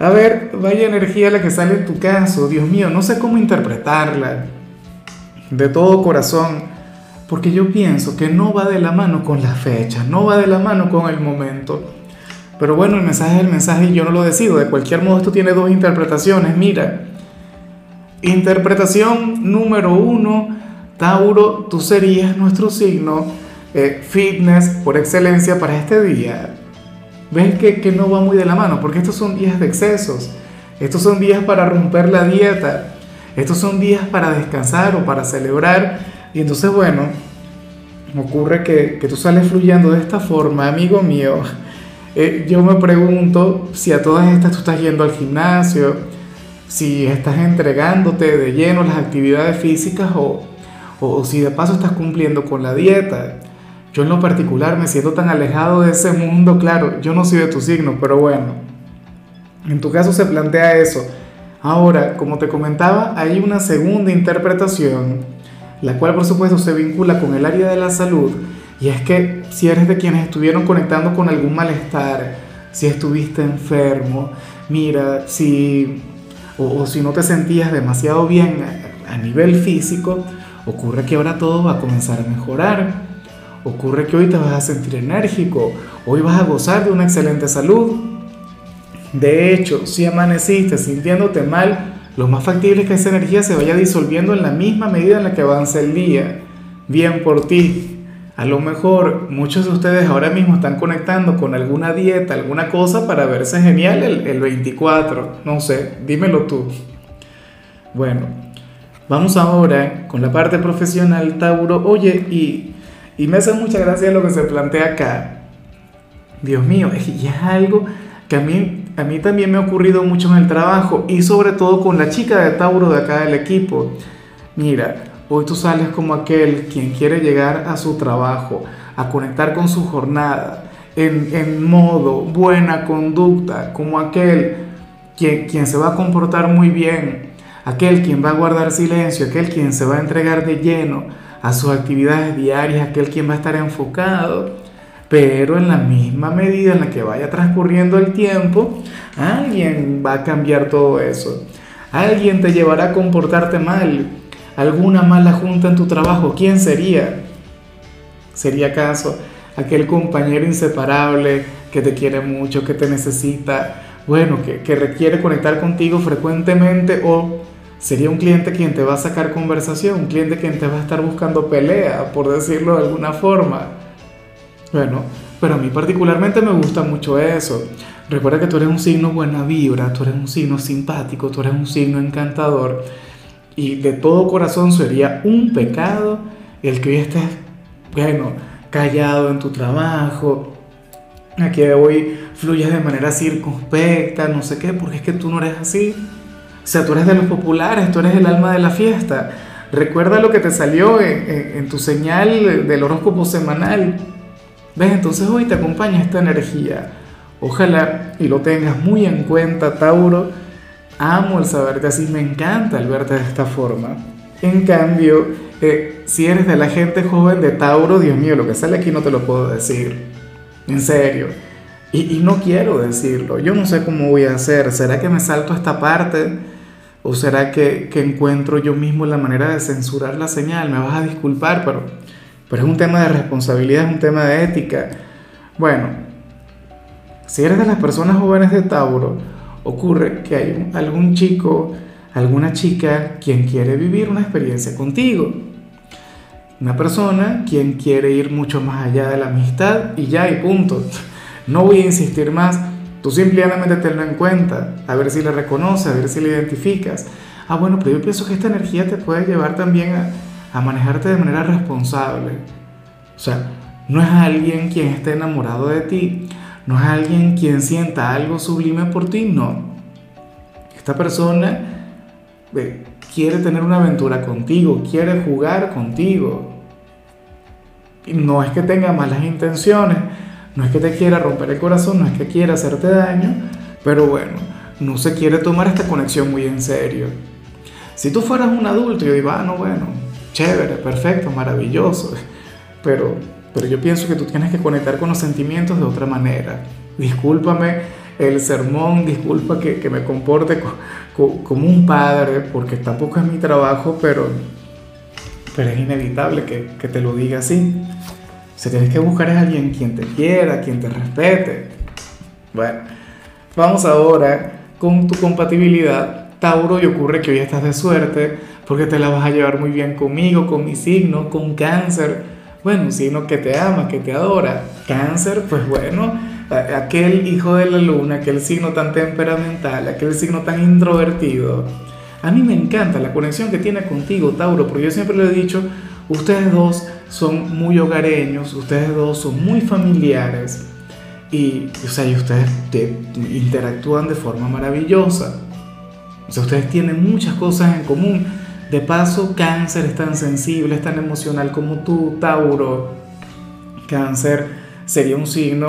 a ver, vaya energía la que sale en tu caso, Dios mío, no sé cómo interpretarla. De todo corazón, porque yo pienso que no va de la mano con la fecha, no va de la mano con el momento. Pero bueno, el mensaje es el mensaje y yo no lo decido. De cualquier modo, esto tiene dos interpretaciones. Mira, interpretación número uno, Tauro, tú serías nuestro signo eh, fitness por excelencia para este día. ¿Ves que, que no va muy de la mano? Porque estos son días de excesos. Estos son días para romper la dieta. Estos son días para descansar o para celebrar. Y entonces, bueno, ocurre que, que tú sales fluyendo de esta forma, amigo mío. Eh, yo me pregunto si a todas estas tú estás yendo al gimnasio, si estás entregándote de lleno las actividades físicas o, o si de paso estás cumpliendo con la dieta. Yo en lo particular me siento tan alejado de ese mundo, claro, yo no soy de tu signo, pero bueno, en tu caso se plantea eso. Ahora, como te comentaba, hay una segunda interpretación, la cual por supuesto se vincula con el área de la salud, y es que si eres de quienes estuvieron conectando con algún malestar, si estuviste enfermo, mira, si o, o si no te sentías demasiado bien a, a nivel físico, ocurre que ahora todo va a comenzar a mejorar. Ocurre que hoy te vas a sentir enérgico, hoy vas a gozar de una excelente salud. De hecho, si amaneciste sintiéndote mal, lo más factible es que esa energía se vaya disolviendo en la misma medida en la que avanza el día. Bien por ti. A lo mejor muchos de ustedes ahora mismo están conectando con alguna dieta, alguna cosa para verse genial el, el 24. No sé, dímelo tú. Bueno, vamos ahora con la parte profesional, Tauro. Oye, y y me hace mucha gracia lo que se plantea acá. Dios mío, y es algo que a mí, a mí también me ha ocurrido mucho en el trabajo y sobre todo con la chica de Tauro de acá del equipo. Mira, hoy tú sales como aquel quien quiere llegar a su trabajo, a conectar con su jornada, en, en modo buena conducta, como aquel quien, quien se va a comportar muy bien, aquel quien va a guardar silencio, aquel quien se va a entregar de lleno a sus actividades diarias, aquel quien va a estar enfocado, pero en la misma medida en la que vaya transcurriendo el tiempo, alguien va a cambiar todo eso. Alguien te llevará a comportarte mal, alguna mala junta en tu trabajo, ¿quién sería? ¿Sería acaso aquel compañero inseparable que te quiere mucho, que te necesita, bueno, que, que requiere conectar contigo frecuentemente o sería un cliente quien te va a sacar conversación, un cliente quien te va a estar buscando pelea, por decirlo de alguna forma. Bueno, pero a mí particularmente me gusta mucho eso. Recuerda que tú eres un signo buena vibra, tú eres un signo simpático, tú eres un signo encantador. Y de todo corazón sería un pecado el que hoy estés, bueno, callado en tu trabajo, a que hoy fluyas de manera circunspecta, no sé qué, porque es que tú no eres así. Sea, tú eres de los populares, tú eres el alma de la fiesta. Recuerda lo que te salió en tu señal del horóscopo semanal. ¿Ves? Entonces hoy te acompaña esta energía. Ojalá y lo tengas muy en cuenta, Tauro. Amo el saberte así, me encanta el verte de esta forma. En cambio, eh, si eres de la gente joven de Tauro, Dios mío, lo que sale aquí no te lo puedo decir. En serio. Y, y no quiero decirlo. Yo no sé cómo voy a hacer. ¿Será que me salto esta parte? ¿O será que, que, encuentro yo mismo la manera de censurar la señal? Me vas a disculpar, pero, pero es un tema de responsabilidad, es un tema de ética. Bueno, si eres de las personas jóvenes de Tauro, ocurre que hay algún chico, alguna chica quien quiere vivir una experiencia contigo. Una persona quien quiere ir mucho más allá de la amistad y ya y punto. No voy a insistir más Tú simplemente tenlo en cuenta, a ver si la reconoces, a ver si la identificas. Ah, bueno, pero yo pienso que esta energía te puede llevar también a, manejarte de manera responsable. O sea, no es alguien quien esté enamorado de ti, no es alguien quien sienta algo sublime por ti, no. Esta persona eh, quiere tener una aventura contigo, quiere jugar contigo. Y no es que tenga malas intenciones, no es que te quiera romper el corazón, no es que quiera hacerte daño, pero bueno, no se quiere tomar esta conexión muy en serio. Si tú fueras un adulto, yo digo, ah, no, bueno, chévere, perfecto, maravilloso, pero, pero yo pienso que tú tienes que conectar con los sentimientos de otra manera. Discúlpame el sermón, disculpa que, me comporte como un padre, porque tampoco es mi trabajo, pero, pero es inevitable que te lo diga así. Si tienes que buscar a alguien quien te quiera, quien te respete. Bueno, vamos ahora con tu compatibilidad. Tauro, y ocurre que hoy estás de suerte porque te la vas a llevar muy bien conmigo, con mi signo, con cáncer. Bueno, un signo que te ama, que te adora. Cáncer, pues bueno, aquel hijo de la luna, aquel signo tan temperamental, aquel signo tan introvertido. A mí me encanta la conexión que tiene contigo, Tauro, porque yo siempre le he dicho, ustedes dos son muy hogareños, ustedes dos son muy familiares y, o sea, y ustedes interactúan de forma maravillosa. O sea, ustedes tienen muchas cosas en común. De paso, cáncer es tan sensible, es tan emocional como tú, Tauro. Cáncer sería un signo,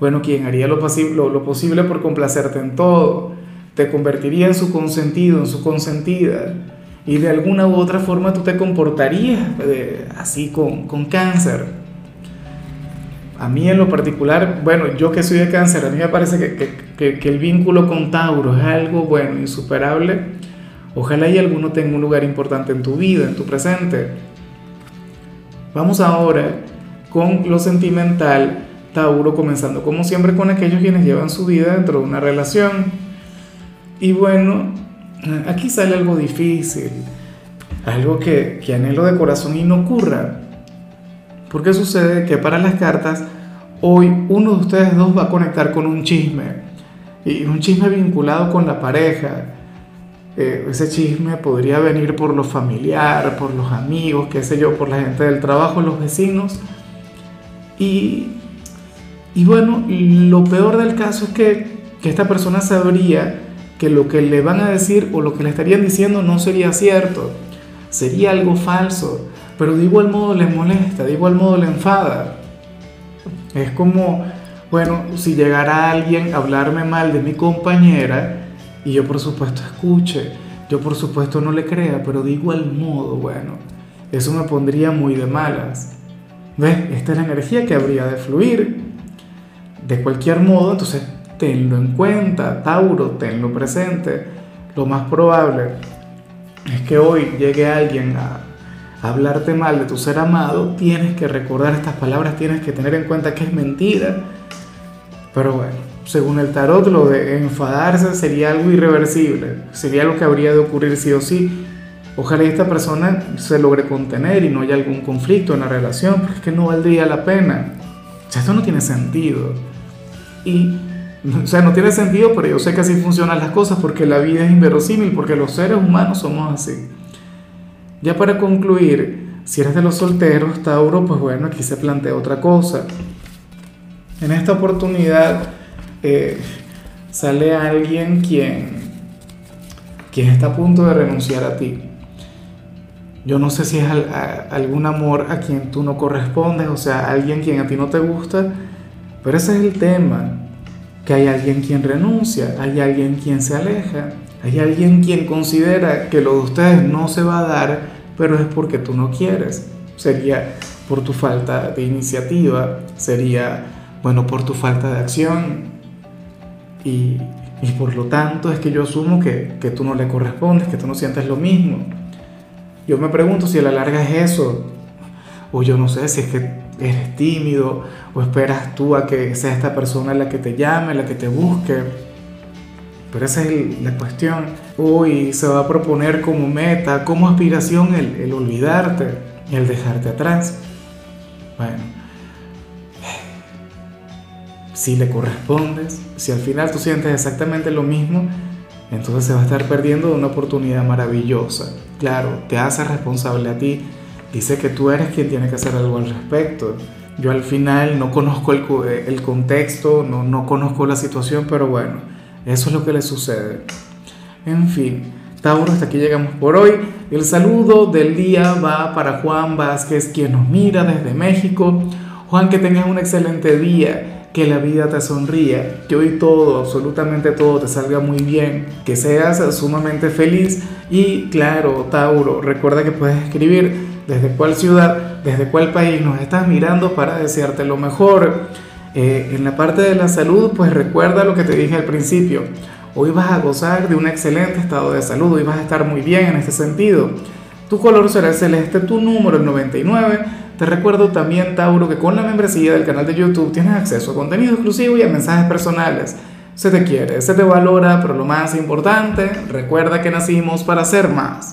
bueno, quien haría lo, lo posible por complacerte en todo. Te convertiría en su consentido, en su consentida. Y de alguna u otra forma tú te comportarías eh, así con, con cáncer. A mí en lo particular, bueno, yo que soy de cáncer, a mí me parece que, que, que, el vínculo con Tauro es algo, bueno, insuperable. Ojalá y alguno tenga un lugar importante en tu vida, en tu presente. Vamos ahora con lo sentimental, Tauro, comenzando como siempre con aquellos quienes llevan su vida dentro de una relación. Y bueno, aquí sale algo difícil, algo que, que anhelo de corazón y no ocurra. Porque sucede que para las cartas, hoy uno de ustedes dos va a conectar con un chisme. Y un chisme vinculado con la pareja. Eh, ese chisme podría venir por lo familiar, por los amigos, qué sé yo, por la gente del trabajo, los vecinos. Y, y bueno, lo peor del caso es que, que esta persona sabría que lo que le van a decir o lo que le estarían diciendo no sería cierto, sería algo falso pero de igual modo le molesta, de igual modo le enfada. Es como, bueno, si llegara alguien a hablarme mal de mi compañera y yo por supuesto escuche, yo por supuesto no le crea, pero de igual modo, bueno, eso me pondría muy de malas. ¿Ves? Esta es la energía que habría de fluir. De cualquier modo, entonces tenlo en cuenta, Tauro, tenlo presente. Lo más probable es que hoy llegue alguien a, hablarte mal de tu ser amado, tienes que recordar estas palabras, tienes que tener en cuenta que es mentira. Pero bueno, según el tarot, lo de enfadarse sería algo irreversible, sería lo que habría de ocurrir sí o sí. Ojalá esta persona se logre contener y no haya algún conflicto en la relación, porque es que no valdría la pena. O sea, esto no tiene sentido. Y, o sea, no tiene sentido, pero yo sé que así funcionan las cosas porque la vida es inverosímil, porque los seres humanos somos así. Ya para concluir, si eres de los solteros, Tauro, pues bueno, aquí se plantea otra cosa. En esta oportunidad eh, sale alguien quien, quien está a punto de renunciar a ti. Yo no sé si es algún amor a quien tú no correspondes, o sea, alguien quien a ti no te gusta, pero ese es el tema, que hay alguien quien renuncia, hay alguien quien se aleja. Hay alguien quien considera que lo de ustedes no se va a dar, pero es porque tú no quieres. Sería por tu falta de iniciativa, sería, bueno, por tu falta de acción. Y, y por lo tanto es que yo asumo que, que tú no le correspondes, que tú no sientes lo mismo. Yo me pregunto si a la larga es eso. O yo no sé si es que eres tímido o esperas tú a que sea esta persona la que te llame, la que te busque pero esa es la cuestión. Hoy se va a proponer como meta, como aspiración el, el olvidarte, el dejarte atrás. Bueno, si le correspondes, si al final tú sientes exactamente lo mismo, entonces se va a estar perdiendo una oportunidad maravillosa. Claro, te hace responsable a ti, dice que tú eres quien tiene que hacer algo al respecto. Yo al final no conozco el, el contexto, no, no conozco la situación, pero bueno, eso es lo que le sucede. En fin, Tauro, hasta aquí llegamos por hoy. El saludo del día va para Juan Vázquez, quien nos mira desde México. Juan, que tengas un excelente día, que la vida te sonría, que hoy todo, absolutamente todo te salga muy bien, que seas sumamente feliz y claro, Tauro, recuerda que puedes escribir desde cuál ciudad, desde cuál país nos estás mirando para desearte lo mejor. Eh, en la parte de la salud, pues recuerda lo que te dije al principio. Hoy vas a gozar de un excelente estado de salud, hoy vas a estar muy bien en este sentido. Tu color será el celeste, tu número el 99 te recuerdo también, Tauro, que con la membresía del canal de YouTube tienes acceso a contenido exclusivo y a mensajes personales. Se te quiere, se te valora, pero lo más importante, recuerda que nacimos para ser más.